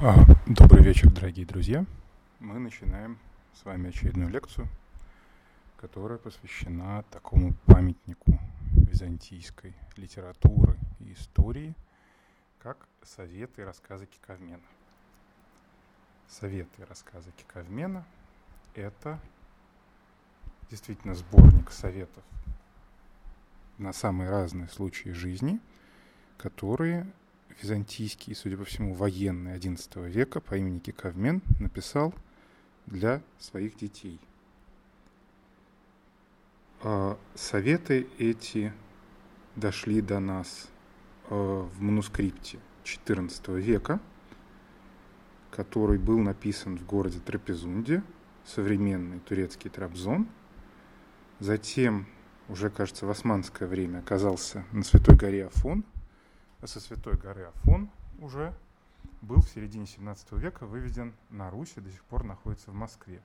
А, добрый вечер, дорогие друзья. Мы начинаем с вами очередную лекцию, которая посвящена такому памятнику византийской литературы и истории, как советы и рассказы Киковмена. Советы и рассказы Киковмена – это действительно сборник советов на самые разные случаи жизни, которые византийский, судя по всему, военный XI века по имени Киковмен написал для своих детей. А советы эти дошли до нас а, в манускрипте XIV века, который был написан в городе Трапезунде, современный турецкий Трабзон. Затем, уже, кажется, в османское время оказался на Святой горе Афон – со Святой горы Афон уже был в середине 17 века выведен на Русь и до сих пор находится в Москве.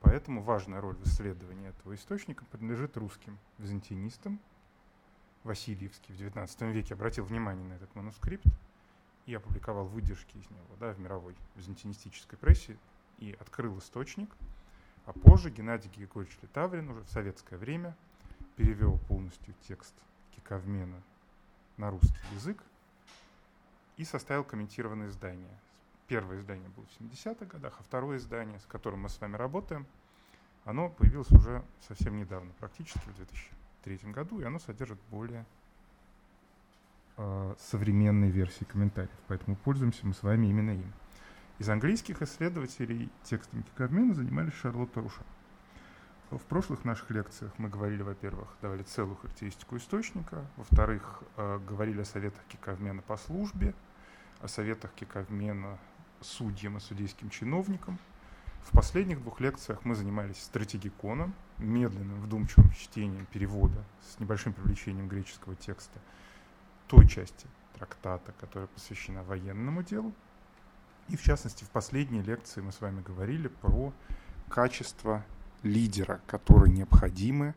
Поэтому важная роль в исследовании этого источника принадлежит русским византинистам. Васильевский в XIX веке обратил внимание на этот манускрипт и опубликовал выдержки из него да, в мировой византинистической прессе и открыл источник. А позже Геннадий Григорьевич Литаврин уже в советское время перевел полностью текст Киковмена на русский язык и составил комментированное издание. Первое издание было в 70-х годах, а второе издание, с которым мы с вами работаем, оно появилось уже совсем недавно, практически в 2003 году, и оно содержит более э, современные версии комментариев, поэтому пользуемся мы с вами именно им. Из английских исследователей текстом Кикармена занимались Шарлотта Руша. В прошлых наших лекциях мы говорили, во-первых, давали целую характеристику источника, во-вторых, э, говорили о советах киковмена по службе, о советах киковмена судьям и судейским чиновникам. В последних двух лекциях мы занимались стратегиконом, медленным, вдумчивым чтением перевода с небольшим привлечением греческого текста той части трактата, которая посвящена военному делу. И в частности, в последней лекции мы с вами говорили про качество лидера, которые необходимы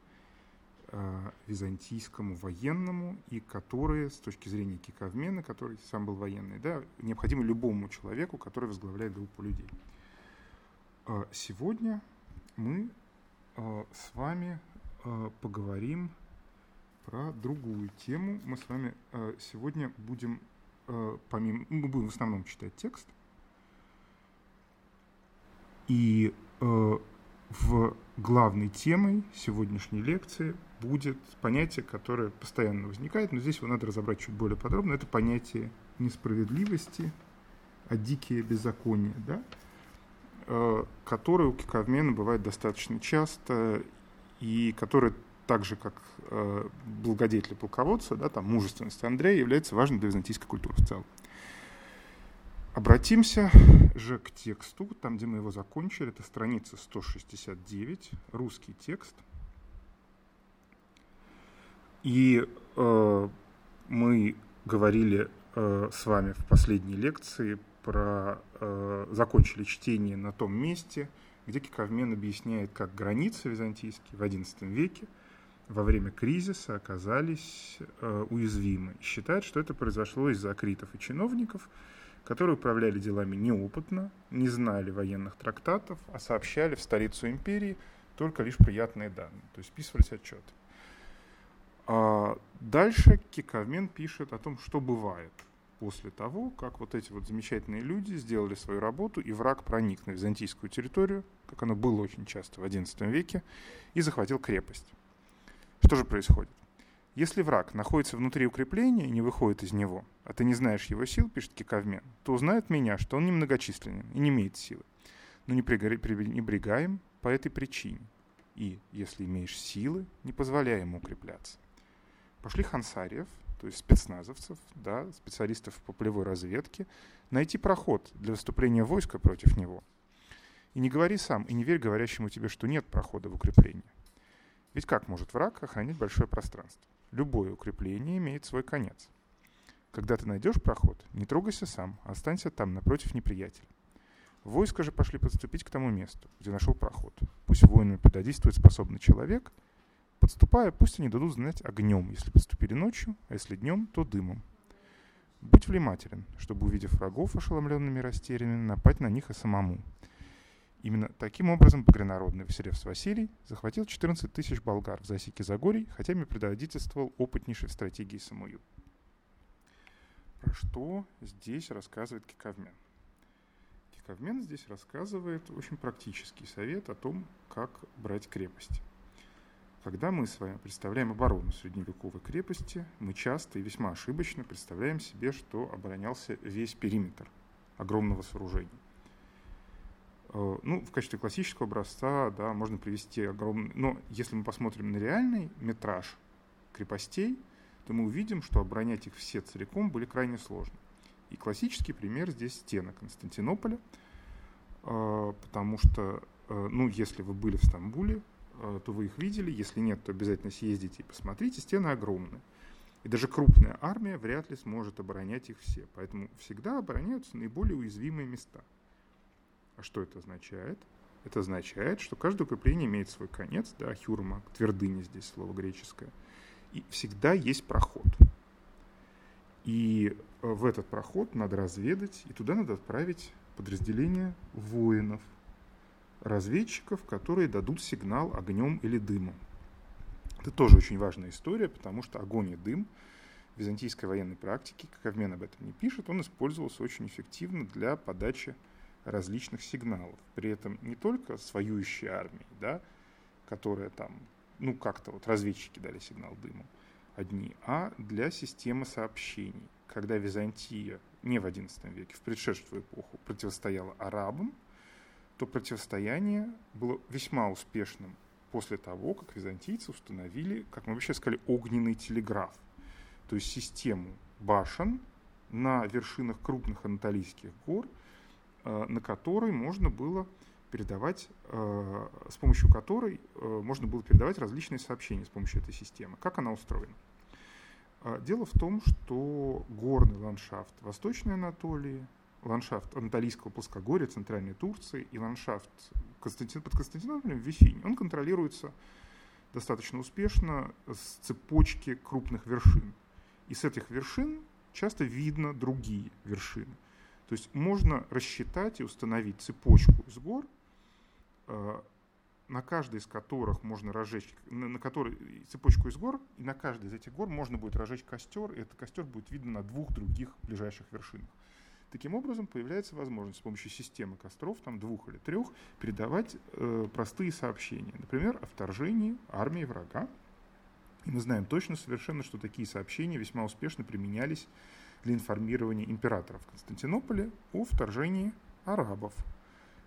э, византийскому военному и которые, с точки зрения Киковмена, который сам был военный, да, необходимы любому человеку, который возглавляет группу людей. Э, сегодня мы э, с вами поговорим про другую тему. Мы с вами сегодня будем, помимо, мы будем в основном читать текст, и в главной темой сегодняшней лекции будет понятие, которое постоянно возникает, но здесь его надо разобрать чуть более подробно. Это понятие несправедливости, а дикие беззакония, да? Э, которое у Киковмена бывает достаточно часто, и которое так же, как э, благодетель полководца, да, там, мужественность Андрея, является важной для византийской культуры в целом. Обратимся же к тексту, там, где мы его закончили, это страница 169, русский текст. И э, мы говорили э, с вами в последней лекции про э, закончили чтение на том месте, где Киковмен объясняет, как границы византийские в XI веке во время кризиса оказались э, уязвимы. Считает, что это произошло из-за акритов и чиновников – которые управляли делами неопытно, не знали военных трактатов, а сообщали в столицу империи только лишь приятные данные, то есть списывались отчеты. А дальше Киковмен пишет о том, что бывает после того, как вот эти вот замечательные люди сделали свою работу, и враг проник на византийскую территорию, как оно было очень часто в XI веке, и захватил крепость. Что же происходит? Если враг находится внутри укрепления и не выходит из него, а ты не знаешь его сил, пишет Киковмен, то узнает меня, что он немногочисленен и не имеет силы. Но не пренебрегаем по этой причине. И, если имеешь силы, не позволяй ему укрепляться. Пошли хансариев, то есть спецназовцев, да, специалистов по полевой разведке, найти проход для выступления войска против него. И не говори сам, и не верь говорящему тебе, что нет прохода в укрепление. Ведь как может враг охранить большое пространство? Любое укрепление имеет свой конец. Когда ты найдешь проход, не трогайся сам, а останься там, напротив неприятеля. Войска же пошли подступить к тому месту, где нашел проход. Пусть воинам пододействует способный человек. Подступая, пусть они дадут знать огнем, если подступили ночью, а если днем, то дымом. Будь внимателен, чтобы, увидев врагов ошеломленными и растерянными, напасть на них и самому. Именно таким образом багрянародный Василевс Василий захватил 14 тысяч болгар в засеке Загорий, хотя им предводительствовал опытнейший в стратегии Самуил. Про что здесь рассказывает Кикавмен? Кикавмен здесь рассказывает очень практический совет о том, как брать крепость. Когда мы с вами представляем оборону средневековой крепости, мы часто и весьма ошибочно представляем себе, что оборонялся весь периметр огромного сооружения. Э, ну, в качестве классического образца, да, можно привести огромный... Но если мы посмотрим на реальный метраж крепостей, то мы увидим, что оборонять их все целиком были крайне сложно. И классический пример здесь стены Константинополя, э, потому что, э, ну, если вы были в Стамбуле, то вы их видели. Если нет, то обязательно съездите и посмотрите. Стены огромные. И даже крупная армия вряд ли сможет оборонять их все. Поэтому всегда обороняются наиболее уязвимые места. А что это означает? Это означает, что каждое укрепление имеет свой конец, да, хюрма, твердыня здесь слово греческое. И всегда есть проход. И э, в этот проход надо разведать, и туда надо отправить подразделение воинов – разведчиков, которые дадут сигнал огнем или дымом. Это тоже очень важная история, потому что огонь и дым в византийской военной практике, как Авмен об этом не пишет, он использовался очень эффективно для подачи различных сигналов. При этом не только с воюющей армией, да, которая там, ну как-то вот разведчики дали сигнал дымом одни, а для системы сообщений. Когда Византия не в XI веке, в предшествующую эпоху противостояла арабам, то противостояние было весьма успешным после того, как византийцы установили, как мы вообще сказали, огненный телеграф, то есть систему башен на вершинах крупных анатолийских гор, на которой можно было передавать, э, с помощью которой э, можно было передавать различные сообщения с помощью этой системы. Как она устроена? Дело в том, что горный ландшафт Восточной Анатолии, ландшафт Анатолийского плоскогорья, центральной Турции и ландшафт Константин, под Константинополем в он контролируется достаточно успешно с цепочки крупных вершин. И с этих вершин часто видно другие вершины. То есть можно рассчитать и установить цепочку из гор, э, на каждой из которых можно разжечь, на, на которой цепочку из гор, и на каждой из этих гор можно будет разжечь костер, и этот костер будет видно на двух других ближайших вершинах. Таким образом, появляется возможность с помощью системы костров, там двух или трех, передавать э, простые сообщения. Например, о вторжении армии врага. И мы знаем точно совершенно, что такие сообщения весьма успешно применялись для информирования императоров Константинополя о вторжении арабов.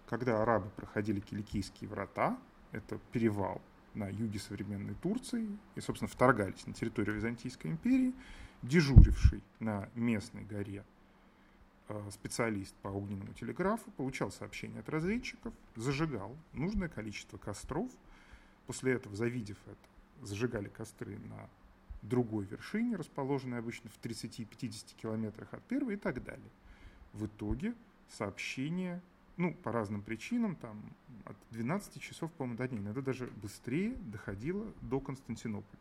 Когда арабы проходили Киликийские врата, это перевал на юге современной Турции, и, собственно, вторгались на территорию Византийской империи, дежуривший на местной горе Э, специалист по огненному телеграфу, получал сообщение от разведчиков, зажигал нужное количество костров. После этого, завидев это, зажигали костры на другой вершине, расположенной обычно в 30-50 километрах от первой и так далее. В итоге сообщение, ну, по разным причинам, там, от 12 часов, по-моему, до дня, иногда даже быстрее доходило до Константинополя.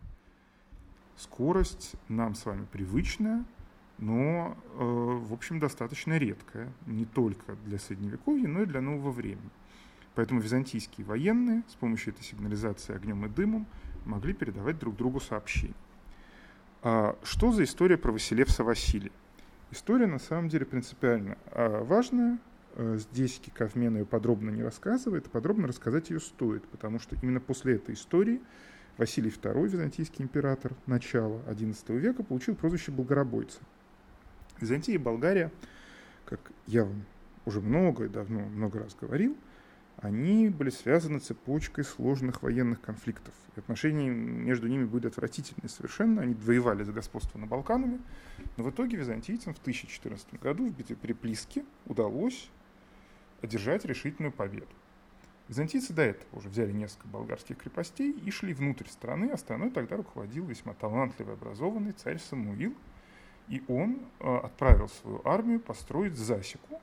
Скорость нам с вами привычная, но, э, в общем, достаточно редкая, не только для Средневековья, но и для нового времени. Поэтому византийские военные с помощью этой сигнализации огнем и дымом могли передавать друг другу сообщения. А что за история про Василевса Василия? История на самом деле принципиально а, важная. А, здесь Кикавмен ее подробно не рассказывает, подробно рассказать ее стоит, потому что именно после этой истории Василий II, византийский император начала XI века, получил прозвище Болгоробойца – Византия и Болгария, как я вам уже много и давно много раз говорил, они были связаны цепочкой сложных военных конфликтов. И отношения между ними были отвратительные совершенно. Они воевали за господство на Балканами. Но в итоге византийцам в 1014 году в битве при Плиске удалось одержать решительную победу. Византийцы до этого уже взяли несколько болгарских крепостей и шли внутрь страны, а страной тогда руководил весьма талантливый, образованный царь Самуил – и он э, отправил свою армию построить засеку,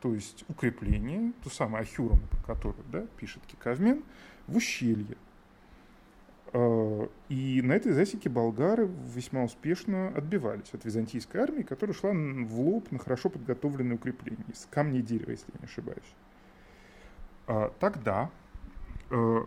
то есть укрепление, ту самую Ахюром, про которую да, пишет Кикавмен, в ущелье. Э, и на этой засеке болгары весьма успешно отбивались от византийской армии, которая шла в лоб на хорошо подготовленное укрепление из камня и дерева, если я не ошибаюсь. А тогда э,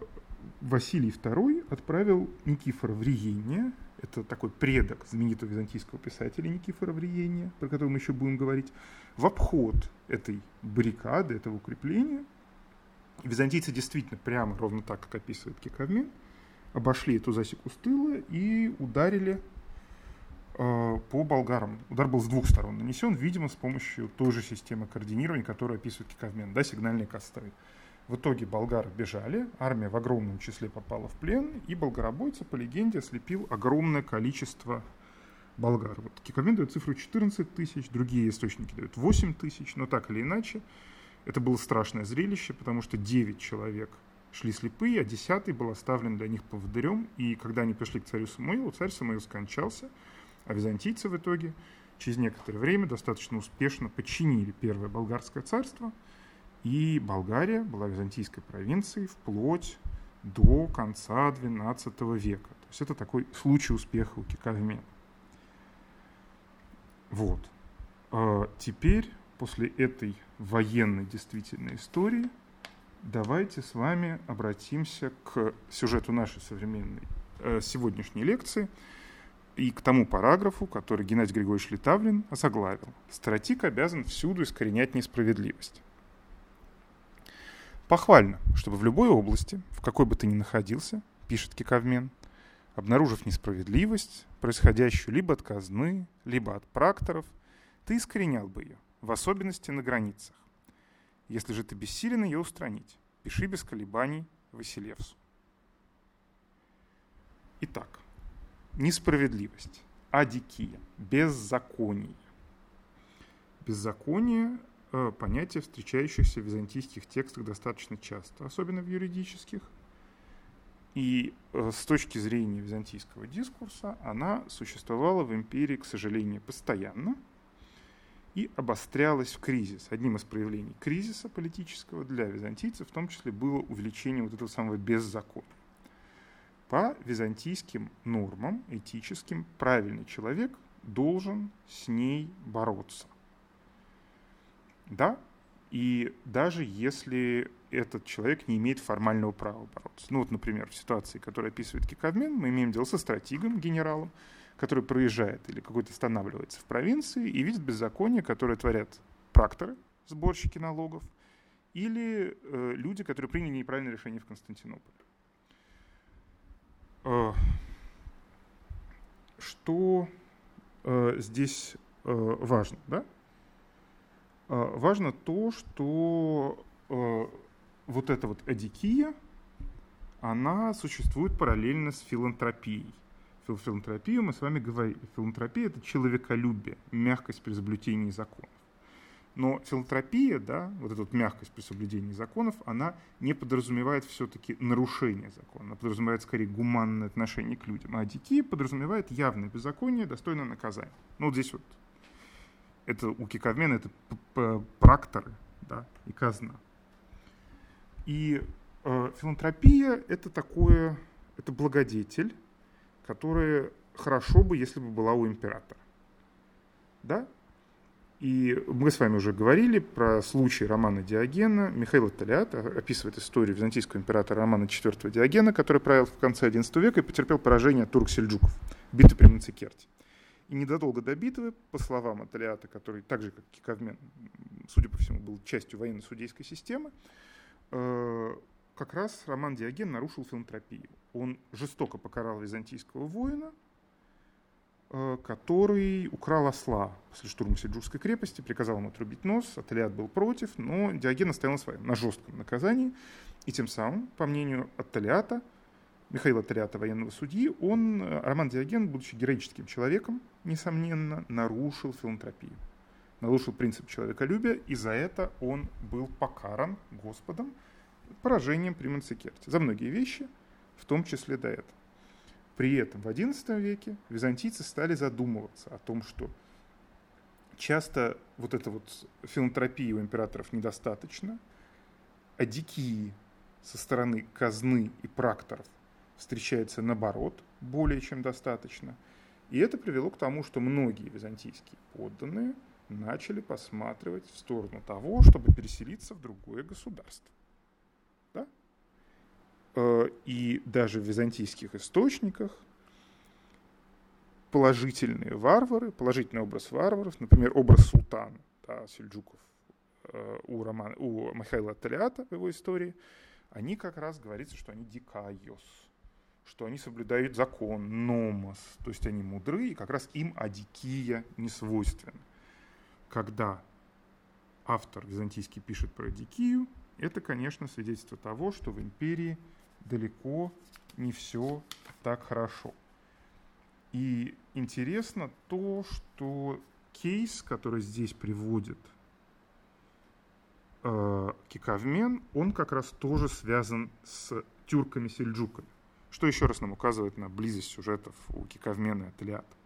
Василий II отправил Никифора в Риение, это такой предок знаменитого византийского писателя Никифора в Риение, про которого мы еще будем говорить, в обход этой баррикады, этого укрепления. Византийцы действительно прямо ровно так, как описывает Кикавмен, обошли эту засеку с тыла и ударили э, по болгарам. Удар был с двух сторон нанесен, видимо, с помощью той же системы координирования, которую описывает Кикавмен, да, сигнальные костры. В итоге болгары бежали, армия в огромном числе попала в плен, и болгаробойца, по легенде, ослепил огромное количество болгар. Вот Кикавмен дает цифру 14 тысяч, другие источники дают 8 тысяч, но так или иначе, это было страшное зрелище, потому что 9 человек шли слепые, а десятый был оставлен для них поводырем, и когда они пришли к царю Самуилу, царь Самуил скончался, а византийцы в итоге через некоторое время достаточно успешно подчинили первое болгарское царство, и Болгария была византийской провинцией вплоть до конца XII века. То есть это такой случай успеха у Кикавмена. Вот. А теперь, после этой военной действительной истории, давайте с вами обратимся к сюжету нашей современной э, сегодняшней лекции и к тому параграфу, который Геннадий Григорьевич Литавлин озаглавил. Стратик обязан всюду искоренять несправедливость. Похвально, чтобы в любой области, в какой бы ты ни находился, пишет Кикавмен, обнаружив несправедливость, происходящую либо от казны, либо от практоров, ты искоренял бы ее, в особенности на границах. Если же ты бессилен ее устранить, пиши без колебаний Василевсу. Итак, несправедливость, адикия, беззаконие. Беззаконие э, – понятие, встречающееся в византийских текстах достаточно часто, особенно в юридических – и э, с точки зрения византийского дискурса она существовала в империи, к сожалению, постоянно и обострялась в кризис. Одним из проявлений кризиса политического для византийцев в том числе было увеличение вот этого самого беззакония. По византийским нормам этическим правильный человек должен с ней бороться. Да, и даже если этот человек не имеет формального права бороться. Ну вот, например, в ситуации, которую описывает Кикавмен, мы имеем дело со стратегом, генералом, который проезжает или какой-то останавливается в провинции и видит беззаконие, которое творят практоры, сборщики налогов, или э, люди, которые приняли неправильное решение в Константинополе. Э, что э, здесь э, важно, да? А, важно то, что э, вот эта вот адикия, она существует параллельно с филантропией. Филантропию мы с вами говорили. Филантропия – это человеколюбие, мягкость при соблюдении законов. Но филантропия, да, вот эта вот мягкость при соблюдении законов, она не подразумевает все-таки нарушение закона, она подразумевает скорее гуманное отношение к людям. А адикия подразумевает явное беззаконие, достойное наказания. Ну вот здесь вот это у киковмена это практоры да, и казна. И э, филантропия это такое, это благодетель, которая хорошо бы, если бы была у императора. Да? И мы с вами уже говорили про случай романа Диогена. Михаил Талиат описывает историю византийского императора Романа IV Диогена, который правил в конце XI века и потерпел поражение от турк-сельджуков, битвы при Мацикерте. И незадолго до битвы, по словам Аталиата, который так же, как Киковмен, судя по всему, был частью военно-судейской системы, э, как раз Роман Диоген нарушил филантропию. Он жестоко покарал византийского воина, э, который украл осла после штурма Сельджукской крепости, приказал ему отрубить нос, Аталиат был против, но Диоген оставил на своем, на жестком наказании, и тем самым, по мнению Атталиата, Михаила Тариата, военного судьи, он, э, Роман Диоген, будучи героическим человеком, несомненно, нарушил филантропию, нарушил принцип человеколюбия, и за это он был покаран Господом поражением при Манцикерте. За многие вещи, в том числе до этого. При этом в XI веке византийцы стали задумываться о том, что часто вот эта вот филантропия у императоров недостаточно, а дикие со стороны казны и практоров встречается наоборот более чем достаточно. И это привело к тому, что многие византийские подданные начали посматривать в сторону того, чтобы переселиться в другое государство. Да? Э, и даже в византийских источниках положительные варвары, положительный образ варваров, например, образ султана да, сельджуков э, у, романа, у Михаила Талиата в его истории, они как раз говорится, что они дикайос, что они соблюдают закон, номос, то есть они мудры, и как раз им адикия не свойственна. Когда автор византийский пишет про дикию, это, конечно, свидетельство того, что в империи далеко не все так хорошо. И интересно то, что кейс, который здесь приводит э, Кикавмен, он как раз тоже связан с тюрками-сельджуками. Что еще раз нам указывает на близость сюжетов у Кикавмена и Аталиата.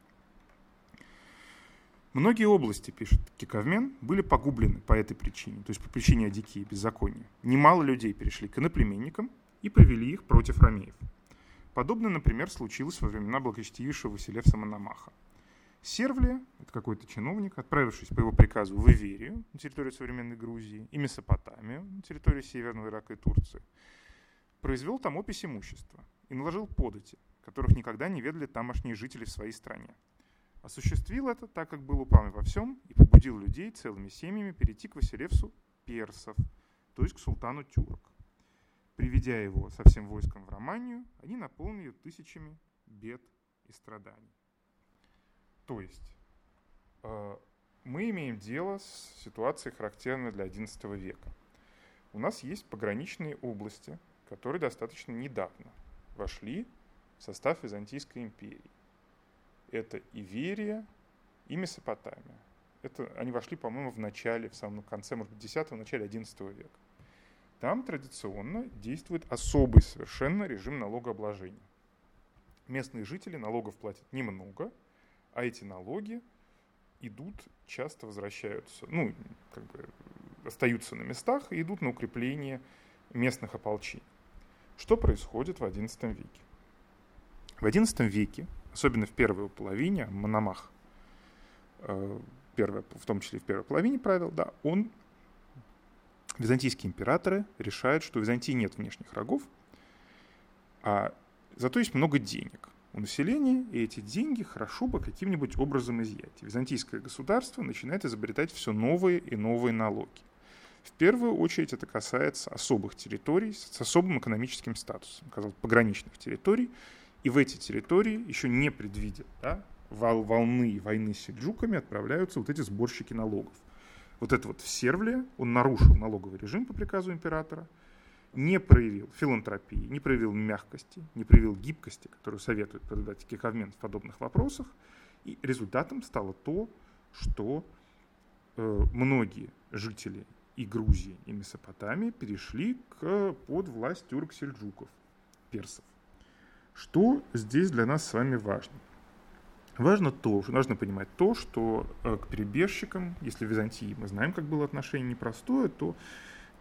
Многие области, пишет Кикавмен, были погублены по этой причине, то есть по причине адики и беззакония. Немало людей перешли к иноплеменникам и привели их против ромеев. Подобное, например, случилось во времена благочестивейшего Василевса Мономаха. Сервлия, это какой-то чиновник, отправившись по его приказу в Иверию, на территорию современной Грузии, и Месопотамию, на территорию Северного Ирака и Турции, произвел там опись имущества и наложил подати, которых никогда не ведали тамошние жители в своей стране. Осуществил это, так как был упрямый во всем, и побудил людей целыми семьями перейти к Василевсу персов, то есть к султану тюрок. Приведя его со всем войском в Романию, они наполнили тысячами бед и страданий. То есть э, мы имеем дело с ситуацией, характерной для XI века. У нас есть пограничные области, которые достаточно недавно вошли в состав Византийской империи. Это Иверия и Месопотамия. Это, они вошли, по-моему, в начале, в самом конце, может быть, X, начале XI века. Там традиционно действует особый совершенно режим налогообложения. Местные жители налогов платят немного, а эти налоги идут, часто возвращаются, ну, как бы остаются на местах и идут на укрепление местных ополчений. Что происходит в XI веке? В XI веке, особенно в первой половине, Мономах, э, первое, в том числе в первой половине правил, да, он византийские императоры решают, что у Византии нет внешних врагов, а зато есть много денег у населения, и эти деньги хорошо бы каким-нибудь образом изъять. Византийское государство начинает изобретать все новые и новые налоги. В первую очередь это касается особых территорий с особым экономическим статусом, казалось, пограничных территорий, и в эти территории, еще не предвидя да, волны войны с сельджуками, отправляются вот эти сборщики налогов вот это вот в Сервле, он нарушил налоговый режим по приказу императора, не проявил филантропии, не проявил мягкости, не проявил гибкости, которую советует продать Киковмен в подобных вопросах. И результатом стало то, что э, многие жители и Грузии, и Месопотамии перешли к, под власть тюрк-сельджуков, персов. Что здесь для нас с вами важно? Важно то, что нужно понимать то, что э, к перебежчикам, если в Византии мы знаем, как было отношение непростое, то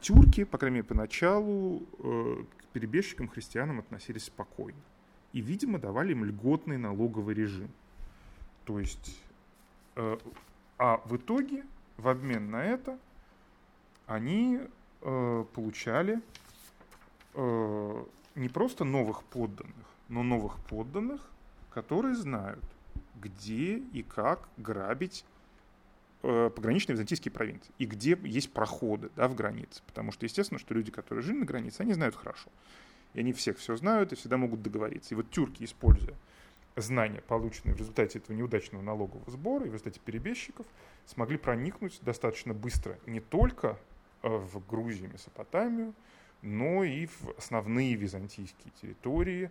тюрки, по крайней мере, поначалу э, к перебежчикам, христианам относились спокойно. И, видимо, давали им льготный налоговый режим. То есть, э, а в итоге, в обмен на это, они получали не просто новых подданных, но новых подданных, которые знают, где и как грабить э, пограничные византийские провинции и где есть проходы да, в границе. Потому что, естественно, что люди, которые жили на границе, они знают хорошо. И они всех все знают и всегда могут договориться. И вот тюрки, используя знания, полученные в результате этого неудачного налогового сбора и в результате перебежчиков, смогли проникнуть достаточно быстро не только э, в Грузию, Месопотамию, но и в основные византийские территории,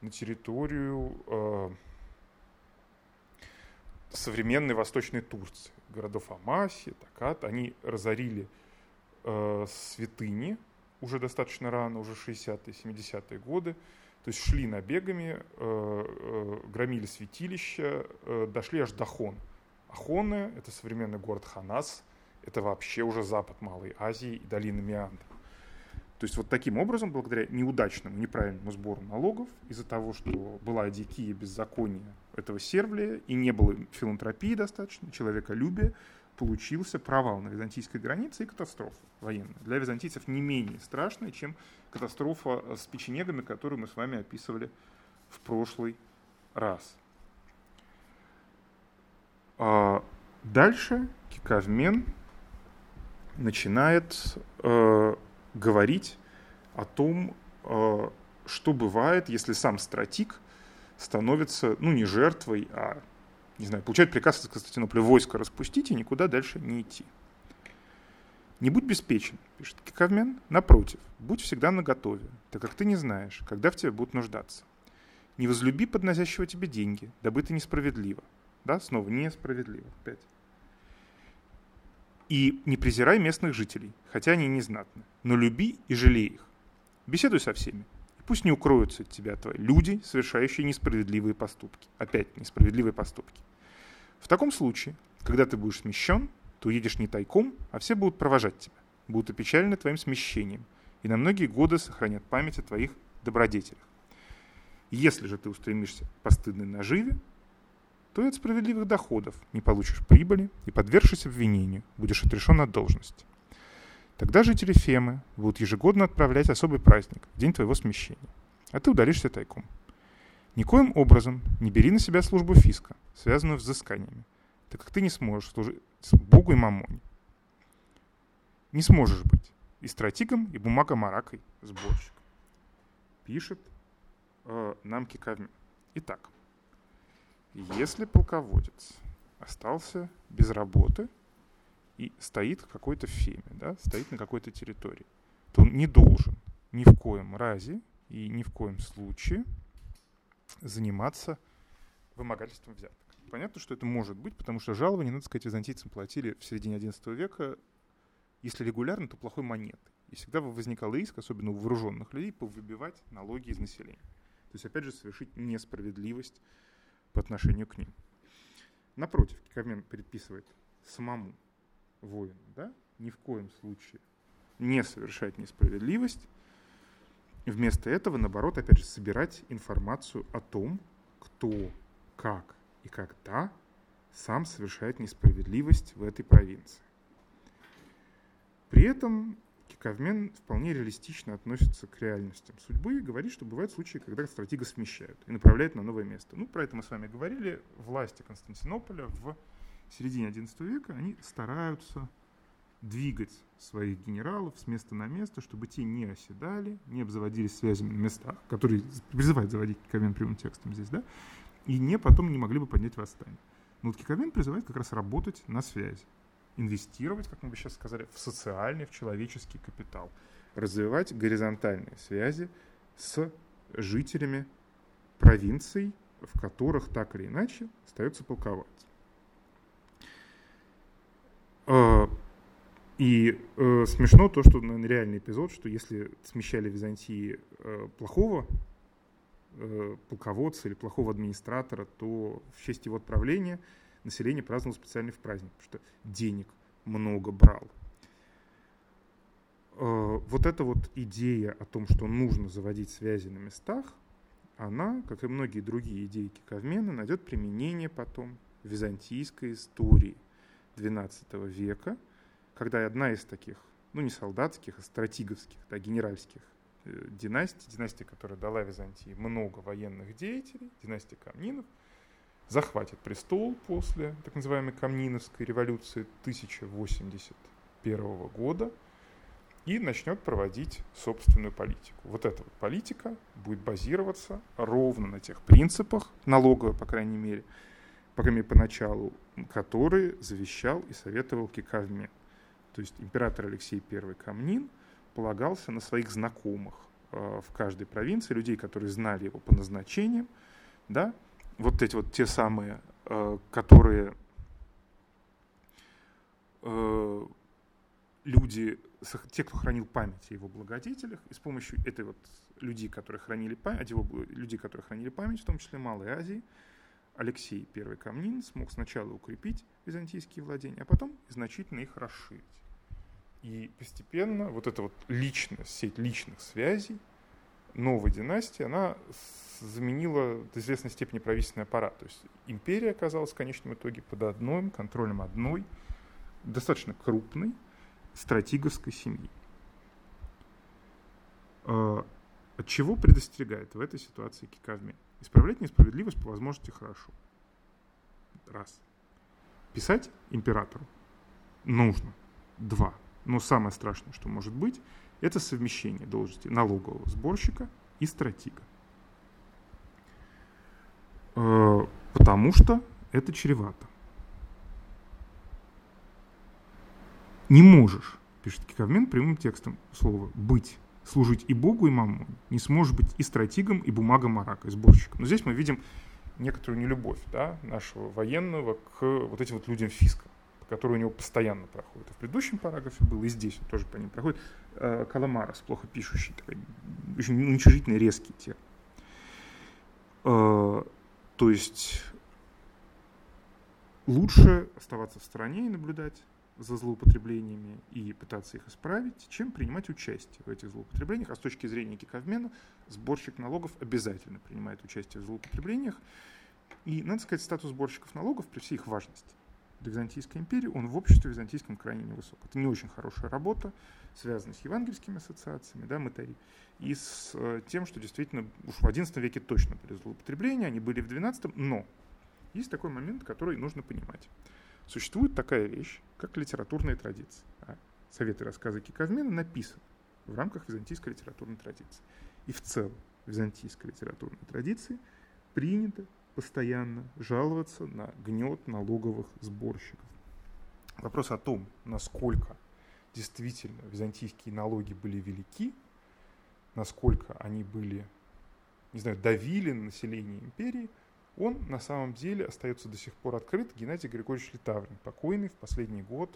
на территорию э, современной Восточной Турции, городов Амаси, Такат, они разорили э, святыни уже достаточно рано, уже 60-е, 70-е годы, то есть шли набегами, э, э, громили святилища, э, дошли аж до Хон. А Хоны – это современный город Ханас, это вообще уже запад Малой Азии и долина Меандра. То есть вот таким образом, благодаря неудачному, неправильному сбору налогов, из-за того, что была дикие беззакония этого Сервлия, и не было филантропии достаточно, человеколюбия, получился провал на византийской границе и катастрофа военная. Для византийцев не менее страшная, чем катастрофа с печенегами, которую мы с вами описывали в прошлый раз. А дальше Кикавмен начинает э, говорить о том, э, что бывает, если сам стратик становится, ну, не жертвой, а, не знаю, получает приказ из Константинополя войско распустить и никуда дальше не идти. Не будь беспечен, пишет Кикавмен, напротив, будь всегда наготове, так как ты не знаешь, когда в тебе будут нуждаться. Не возлюби подносящего тебе деньги, дабы ты несправедливо. Да, снова несправедливо. Опять. И не презирай местных жителей, хотя они незнатны, но люби и жалей их. Беседуй со всеми, и пусть не укроются от тебя твои люди, совершающие несправедливые поступки. Опять несправедливые поступки. В таком случае, когда ты будешь смещен, ты уедешь не тайком, а все будут провожать тебя, будут опечалены твоим смещением, и на многие годы сохранят память о твоих добродетелях. Если же ты устремишься к постыдной наживе, то и от справедливых доходов не получишь прибыли и, подвергшись обвинению, будешь отрешен от должности. Тогда жители Фемы будут ежегодно отправлять особый праздник день твоего смещения, а ты удалишься тайком. Никоим образом не бери на себя службу фиска, связанную с взысканиями, так как ты не сможешь служить Богу и Мамоне. Не сможешь быть и стратигом, и бумагомаракой сборщиком. Пишет э, нам Кикавми. Итак, если полководец остался без работы и стоит в какой-то феме, да, стоит на какой-то территории, то он не должен ни в коем разе и ни в коем случае заниматься вымогательством взяток. Понятно, что это может быть, потому что жалования, надо сказать, византийцам платили в середине XI века, если регулярно, то плохой монеты. И всегда возникал риск, особенно у вооруженных людей, повыбивать налоги из населения. То есть, опять же, совершить несправедливость по отношению к ним. Напротив, Кикамен предписывает самому воину, да, ни в коем случае не совершать несправедливость, вместо этого, наоборот, опять же, собирать информацию о том, кто, как и когда сам совершает несправедливость в этой провинции. При этом Кавмен вполне реалистично относится к реальностям судьбы и говорит, что бывают случаи, когда стратега смещают и направляют на новое место. Ну, про это мы с вами говорили. Власти Константинополя в середине XI века, они стараются двигать своих генералов с места на место, чтобы те не оседали, не обзаводились связями на местах, которые призывают заводить Кикамен прямым текстом здесь, да, и не потом не могли бы поднять восстание. Но вот Кикамен призывает как раз работать на связи инвестировать, как мы бы сейчас сказали, в социальный, в человеческий капитал, развивать горизонтальные связи с жителями провинций, в которых так или иначе остается полководец. А, и э, смешно то, что наверное, реальный эпизод, что если смещали в Византии э, плохого э, полководца или плохого администратора, то в честь его отправления – население праздновало специальный праздник, потому что денег много брал. Э, вот эта вот идея о том, что нужно заводить связи на местах, она, как и многие другие идеи Киковмена, найдет применение потом в византийской истории XII века, когда одна из таких, ну не солдатских, а стратеговских, да, генеральских э, династий, династия, которая дала Византии много военных деятелей, династия Камнинов – захватит престол после так называемой Камниновской революции 1081 года и начнет проводить собственную политику. Вот эта вот политика будет базироваться ровно на тех принципах, налоговой, по крайней мере, по крайней мере, поначалу, которые завещал и советовал Кикавме. То есть император Алексей I Камнин полагался на своих знакомых э, в каждой провинции, людей, которые знали его по назначениям, да, вот эти вот те самые, э, которые э, люди, те, кто хранил память о его благодетелях, и с помощью этой вот людей, которые хранили память, его, людей, которые хранили память, в том числе Малой Азии, Алексей I Камнин смог сначала укрепить византийские владения, а потом значительно их расширить. И постепенно вот эта вот личная сеть личных связей новой династии, она заменила до известной степени правительственный аппарат. То есть империя оказалась в конечном итоге под одним контролем одной достаточно крупной стратеговской семьи. А, от чего предостерегает в этой ситуации Кикавме? Исправлять несправедливость по возможности хорошо. Раз. Писать императору нужно. Два. Но самое страшное, что может быть, это совмещение должности налогового сборщика и стратега. А, потому что это чревато. Не можешь, пишет Кикавмен прямым текстом слова, быть служить и Богу, и маму, не сможешь быть и стратегом, и бумагом Марака, и сборщиком. Но здесь мы видим некоторую нелюбовь да, нашего военного к вот этим вот людям фиска, по которой у него постоянно проходит. И в предыдущем параграфе был, и здесь он тоже по ним проходит. Э, Каламарос, плохо пишущий, такой, очень уничижительный, резкий термин. Э, то есть лучше оставаться в стороне и наблюдать за злоупотреблениями и пытаться их исправить, чем принимать участие в этих злоупотреблениях. А с точки зрения Киковмена сборщик налогов обязательно принимает участие в злоупотреблениях. И, надо сказать, статус сборщиков налогов при всей их важности Византийской империи, он в обществе византийском крайне невысок. Это не очень хорошая работа, связанная с евангельскими ассоциациями, да, мытари, и с э, тем, что действительно уж в XI веке точно были злоупотребления, они были в XII, но есть такой момент, который нужно понимать. Существует такая вещь, как литературная традиция. А советы рассказы Киковмена написаны в рамках византийской литературной традиции. И в целом византийской литературной традиции принято постоянно жаловаться на гнет налоговых сборщиков. Вопрос о том, насколько действительно византийские налоги были велики, насколько они были, не знаю, давили на население империи – он на самом деле остается до сих пор открыт. Геннадий Григорьевич Литаврин, покойный в последний год,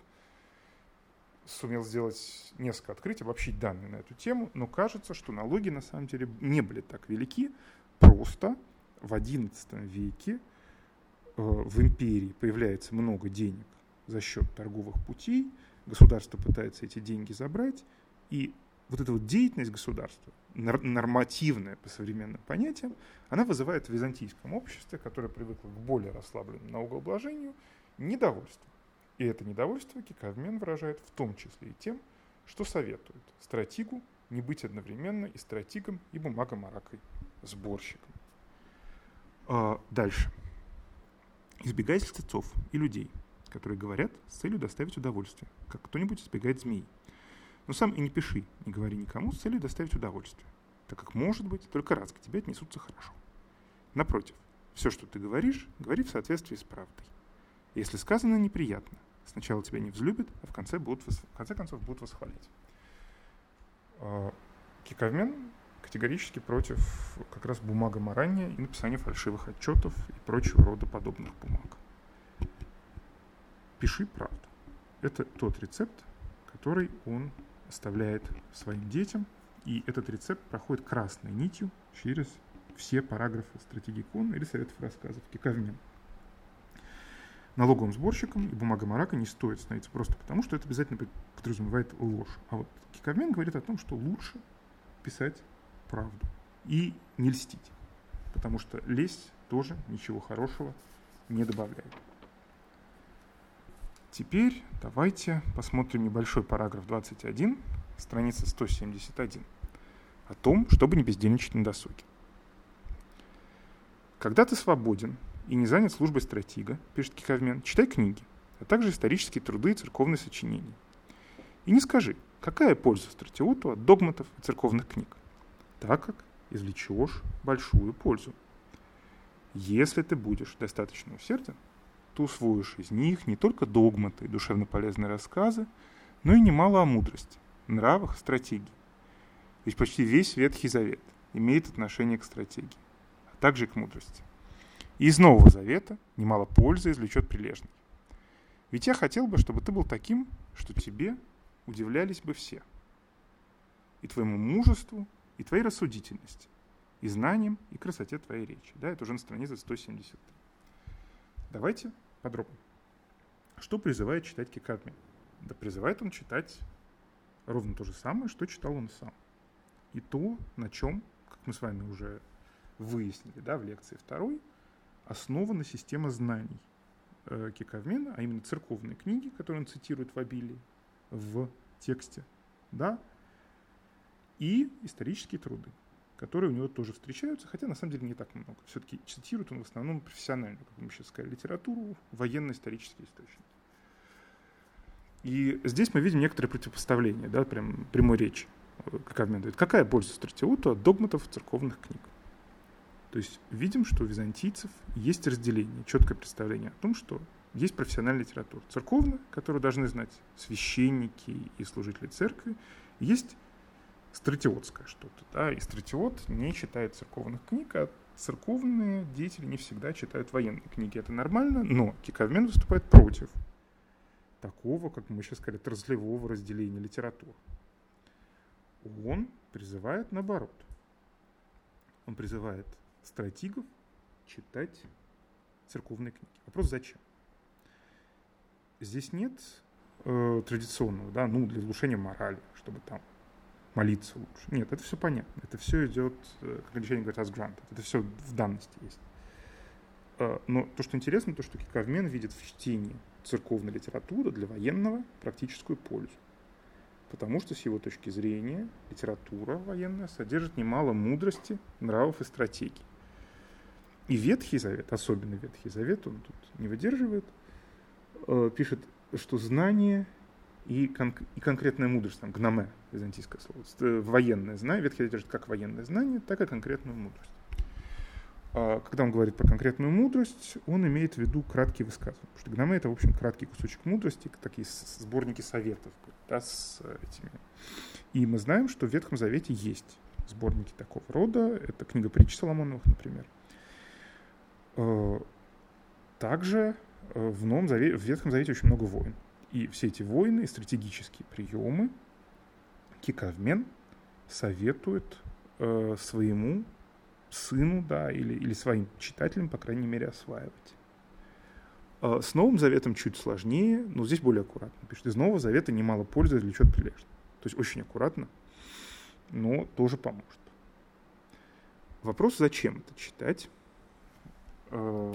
сумел сделать несколько открытий, обобщить данные на эту тему, но кажется, что налоги на самом деле не были так велики, просто в XI веке э, в империи появляется много денег за счет торговых путей, государство пытается эти деньги забрать, и вот эта вот деятельность государства, нормативная по современным понятиям, она вызывает в византийском обществе, которое привыкло к более расслабленному налогообложению, недовольство. И это недовольство Кикавмен выражает в том числе и тем, что советует стратегу не быть одновременно и стратегом, и бумагомаракой, сборщиком. А дальше. Избегай слецов и людей, которые говорят с целью доставить удовольствие, как кто-нибудь избегает змей – но сам и не пиши, не говори никому с целью доставить удовольствие, так как, может быть, только раз к тебе отнесутся хорошо. Напротив, все, что ты говоришь, говори в соответствии с правдой. Если сказано неприятно, сначала тебя не взлюбят, а в конце, будут, в конце концов будут восхвалять. А, Киковмен категорически против как раз бумагоморания и написания фальшивых отчетов и прочего рода подобных бумаг. Пиши правду. Это тот рецепт, который он оставляет своим детям. И этот рецепт проходит красной нитью через все параграфы стратегии Кон или советов рассказов Киковмен. Налоговым сборщиком и бумагом Арака не стоит становиться просто потому, что это обязательно подразумевает ложь. А вот Киковмен говорит о том, что лучше писать правду и не льстить, потому что лесть тоже ничего хорошего не добавляет. Теперь давайте посмотрим небольшой параграф 21, страница 171, о том, чтобы не бездельничать на досуге. Когда ты свободен и не занят службой стратега, пишет Киковмен, читай книги, а также исторические труды и церковные сочинения. И не скажи, какая польза стратиоту от догматов и церковных книг, так как извлечешь большую пользу. Если ты будешь достаточно усерден, ты усвоишь из них не только догматы и душевно полезные рассказы, но и немало о мудрости, нравах, стратегии. Ведь почти весь Ветхий Завет имеет отношение к стратегии, а также и к мудрости. И из Нового Завета немало пользы извлечет прилежный. Ведь я хотел бы, чтобы ты был таким, что тебе удивлялись бы все. И твоему мужеству, и твоей рассудительности, и знаниям, и красоте твоей речи. Да, это уже на странице 173. Давайте подробнее. Что призывает читать Кикадми? Да призывает он читать ровно то же самое, что читал он сам. И то, на чем, как мы с вами уже выяснили да, в лекции второй, основана система знаний э, Киковмена, а именно церковные книги, которые он цитирует в обилии в тексте, да, и исторические труды, которые у него тоже встречаются, хотя на самом деле не так много. Все-таки цитирует он в основном профессиональную, как мы сейчас сказали, литературу, военно-исторические источники. И здесь мы видим некоторые противопоставления, да, прям прямой речи, как обмен говорит. Какая польза стратиоту от догматов церковных книг? То есть видим, что у византийцев есть разделение, четкое представление о том, что есть профессиональная литература. Церковная, которую должны знать священники и служители церкви. Есть стратиотское что-то. Да? И стратиот не читает церковных книг, а церковные деятели не всегда читают военные книги. Это нормально, но Киковмен выступает против такого, как мы сейчас сказали, отраслевого разделения литератур. Он призывает наоборот. Он призывает стратегов читать церковные книги. Вопрос зачем? Здесь нет э, традиционного, да, ну, для улучшения морали, чтобы там молиться лучше. Нет, это все понятно. Это все идет, э, как англичане говорят, as granted. Это все в данности есть. Э, но то, что интересно, то, что Кикавмен видит в чтении церковной литературы для военного практическую пользу. Потому что, с его точки зрения, литература военная содержит немало мудрости, нравов и стратегий. И Ветхий Завет, особенно Ветхий Завет, он тут не выдерживает, э, пишет, что знание и, кон- и конкретная мудрость, там, гноме, византийское слово, военное знание, Ветхий Завет как военное знание, так и конкретную мудрость. А когда он говорит про конкретную мудрость, он имеет в виду краткие высказывания. Потому что гноме — это, в общем, краткий кусочек мудрости, такие сборники советов да, с этими. И мы знаем, что в Ветхом Завете есть сборники такого рода. Это книга притч Соломоновых, например. Э, также э, в, Новом Завете, в Ветхом Завете очень много войн. И все эти войны стратегические приемы Кикавмен советует э, своему сыну, да, или, или своим читателям, по крайней мере, осваивать. Э, с Новым Заветом чуть сложнее, но здесь более аккуратно. Пишет, из Нового Завета немало пользы извлечет прилежно. То есть очень аккуратно, но тоже поможет. Вопрос, зачем это читать? Э,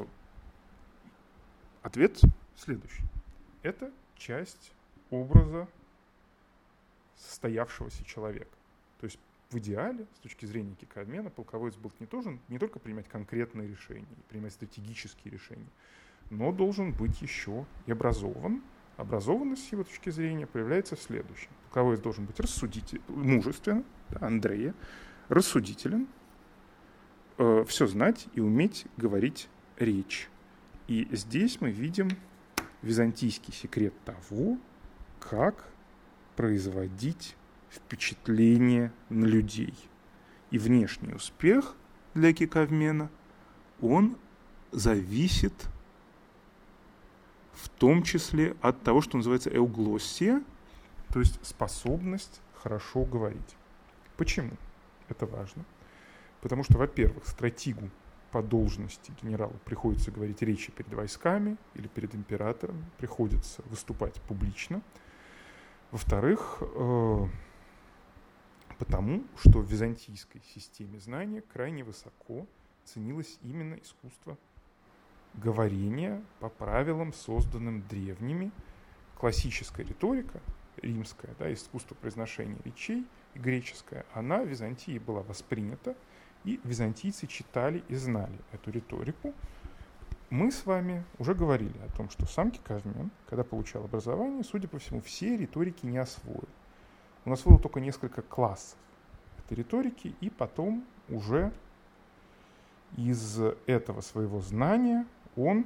ответ следующий. Это часть образа состоявшегося человека. То есть в идеале, с точки зрения кикообмена, полководец был не должен не только принимать конкретные решения, принимать стратегические решения, но должен быть еще и образован. Образованность с его точки зрения проявляется в следующем. Полководец должен быть рассудителен, мужествен, да, Андрея, рассудителен, э, все знать и уметь говорить речь. И здесь мы видим византийский секрет того, как производить впечатление на людей. И внешний успех для киковмена, он зависит в том числе от того, что называется эуглоссия, то есть способность хорошо говорить. Почему это важно? Потому что, во-первых, стратегу по должности генералу приходится говорить речи перед войсками или перед императором, приходится выступать публично. Во-вторых, э, потому что в византийской системе знания крайне высоко ценилось именно искусство говорения по правилам, созданным древними. Классическая риторика, римская, да, искусство произношения речей греческая, она в Византии была воспринята – и византийцы читали и знали эту риторику. Мы с вами уже говорили о том, что сам Киковмен, когда получал образование, судя по всему, все риторики не освоил. Он освоил только несколько классов этой риторики, и потом уже из этого своего знания он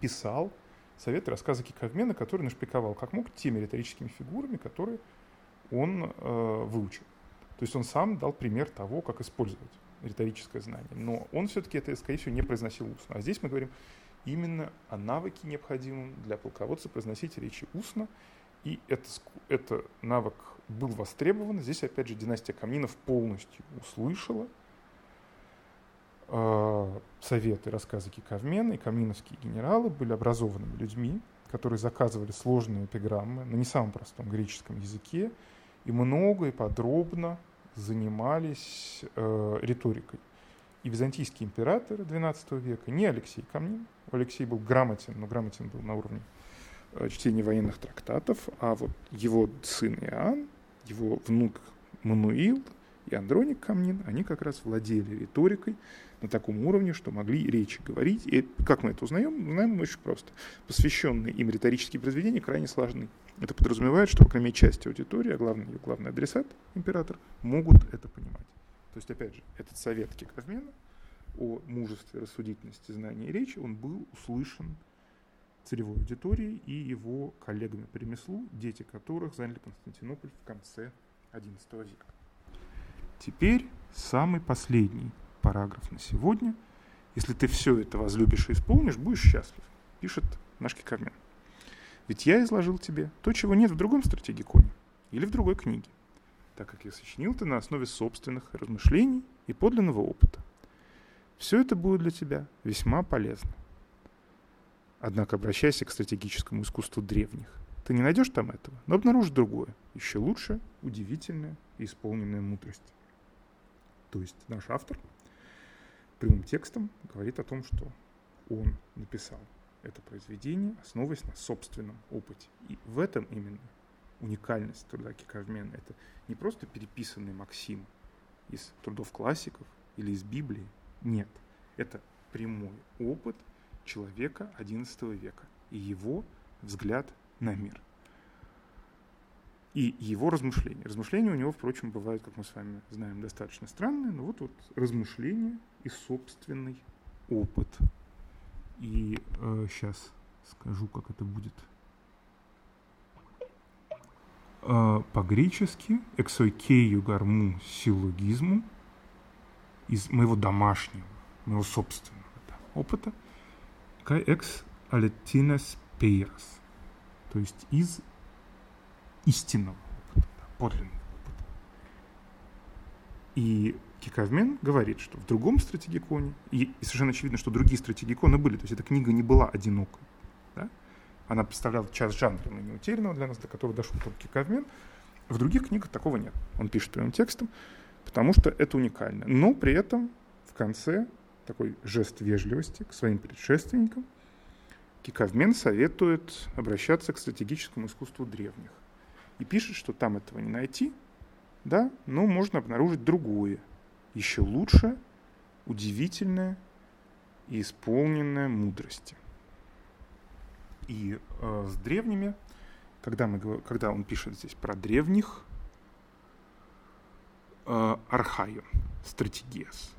писал советы, рассказы Киковмена, которые нашпиковал как мог теми риторическими фигурами, которые он э, выучил. То есть он сам дал пример того, как использовать риторическое знание. Но он все-таки это, скорее всего, не произносил устно. А здесь мы говорим именно о навыке, необходимом для полководца произносить речи устно. И это, это навык был востребован. Здесь, опять же, династия Камнинов полностью услышала э, советы, рассказы Кикавмена, и камниновские генералы были образованными людьми, которые заказывали сложные эпиграммы на не самом простом греческом языке и много и подробно занимались э, риторикой. И византийский император XII века, не Алексей Камнин, Алексей был грамотен, но грамотен был на уровне э, чтения военных трактатов, а вот его сын Иоанн, его внук Мануил и Андроник Камнин, они как раз владели риторикой на таком уровне, что могли речи говорить. И как мы это узнаем? Узнаем очень просто. Посвященные им риторические произведения крайне сложны. Это подразумевает, что, мере, часть аудитории, а главный, ее главный адресат, император, могут это понимать. То есть, опять же, этот совет Кикавмена о мужестве, рассудительности, знании и речи, он был услышан целевой аудиторией и его коллегами по ремеслу, дети которых заняли Константинополь в конце XI века. Теперь самый последний параграф на сегодня. Если ты все это возлюбишь и исполнишь, будешь счастлив, пишет наш Кикармен. Ведь я изложил тебе то, чего нет в другом стратегиконе или в другой книге, так как я сочинил ты на основе собственных размышлений и подлинного опыта. Все это будет для тебя весьма полезно. Однако обращайся к стратегическому искусству древних. Ты не найдешь там этого, но обнаружишь другое, еще лучше, удивительное и исполненное мудрости. То есть наш автор прямым текстом говорит о том, что он написал это произведение, основываясь на собственном опыте. И в этом именно уникальность труда Кикавмена. Это не просто переписанный Максим из трудов классиков или из Библии. Нет, это прямой опыт человека XI века и его взгляд на мир. И его размышления. Размышления у него, впрочем, бывают, как мы с вами знаем, достаточно странные, но вот, вот размышления и собственный опыт. И э, сейчас скажу, как это будет. Э, по-гречески эксойкею гарму силлогизму из моего домашнего, моего собственного да, опыта, кай экс алетинес пейрос, то есть из истинного опыта, подлинного опыта. И Кикавмен говорит, что в другом стратегиконе, и, и совершенно очевидно, что другие стратегиконы были, то есть эта книга не была одинокой. Да? Она представляла часть жанра, но не утерянного для нас, до которого дошел только Кикавмен. В других книгах такого нет. Он пишет прямым текстом, потому что это уникально. Но при этом в конце такой жест вежливости к своим предшественникам Кикавмен советует обращаться к стратегическому искусству древних. И пишет, что там этого не найти, да, но можно обнаружить другое – еще лучше, удивительное и исполненное мудрости. И э, с древними, когда, мы, когда он пишет здесь про древних, э, архаю, стратегиас,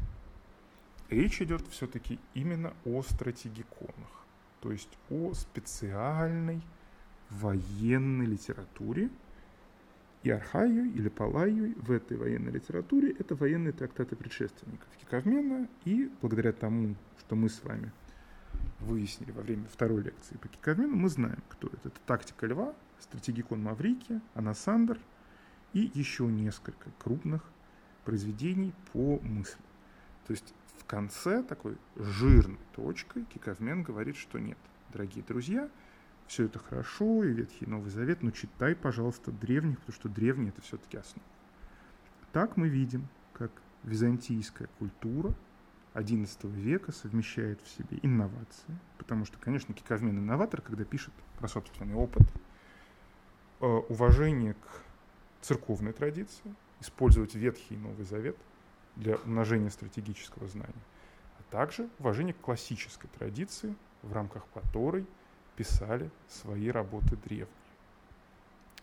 речь идет все-таки именно о стратегиконах, то есть о специальной военной литературе, и Архаю или Палаю в этой военной литературе это военные трактаты предшественников Кикавмена, и благодаря тому, что мы с вами выяснили во время второй лекции по Кикавмену, мы знаем, кто это. Это «Тактика льва», «Стратегикон Маврики», «Анасандр» и еще несколько крупных произведений по мысли. То есть в конце такой жирной точкой Кикавмен говорит, что нет, дорогие друзья – все это хорошо, и Ветхий и Новый Завет, но читай, пожалуйста, древних, потому что древние это все-таки основа. Так мы видим, как византийская культура XI века совмещает в себе инновации, потому что, конечно, Киковмен инноватор, когда пишет про собственный опыт, э, уважение к церковной традиции, использовать Ветхий и Новый Завет для умножения стратегического знания, а также уважение к классической традиции, в рамках которой – писали свои работы древние.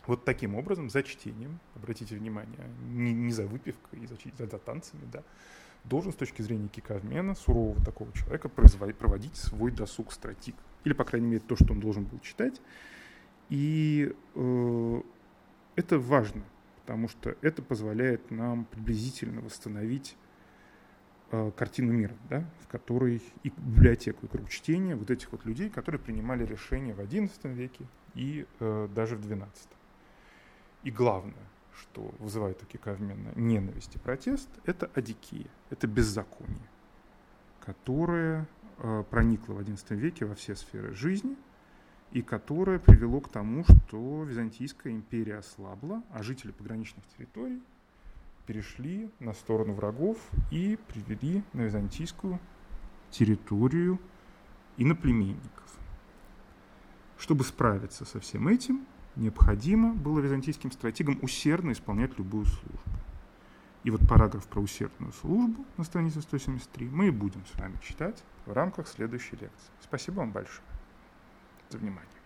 Вот таким образом, за чтением, обратите внимание, не, не за выпивкой, за, за, за танцами, да, должен с точки зрения кикавмена, сурового такого человека, проводить свой досуг стратик. Или, по крайней мере, то, что он должен был читать. И э, это важно, потому что это позволяет нам приблизительно восстановить картину мира, да, в которой и библиотеку, и круг чтения вот этих вот людей, которые принимали решения в XI веке и э, даже в XII. И главное, что вызывает у Кикавмена ненависть и протест, это адикия, это беззаконие, которое э, проникло в XI веке во все сферы жизни и которое привело к тому, что Византийская империя ослабла, а жители пограничных территорий перешли на сторону врагов и привели на византийскую территорию иноплеменников. Чтобы справиться со всем этим, необходимо было византийским стратегам усердно исполнять любую службу. И вот параграф про усердную службу на странице 173 мы и будем с вами читать в рамках следующей лекции. Спасибо вам большое за внимание.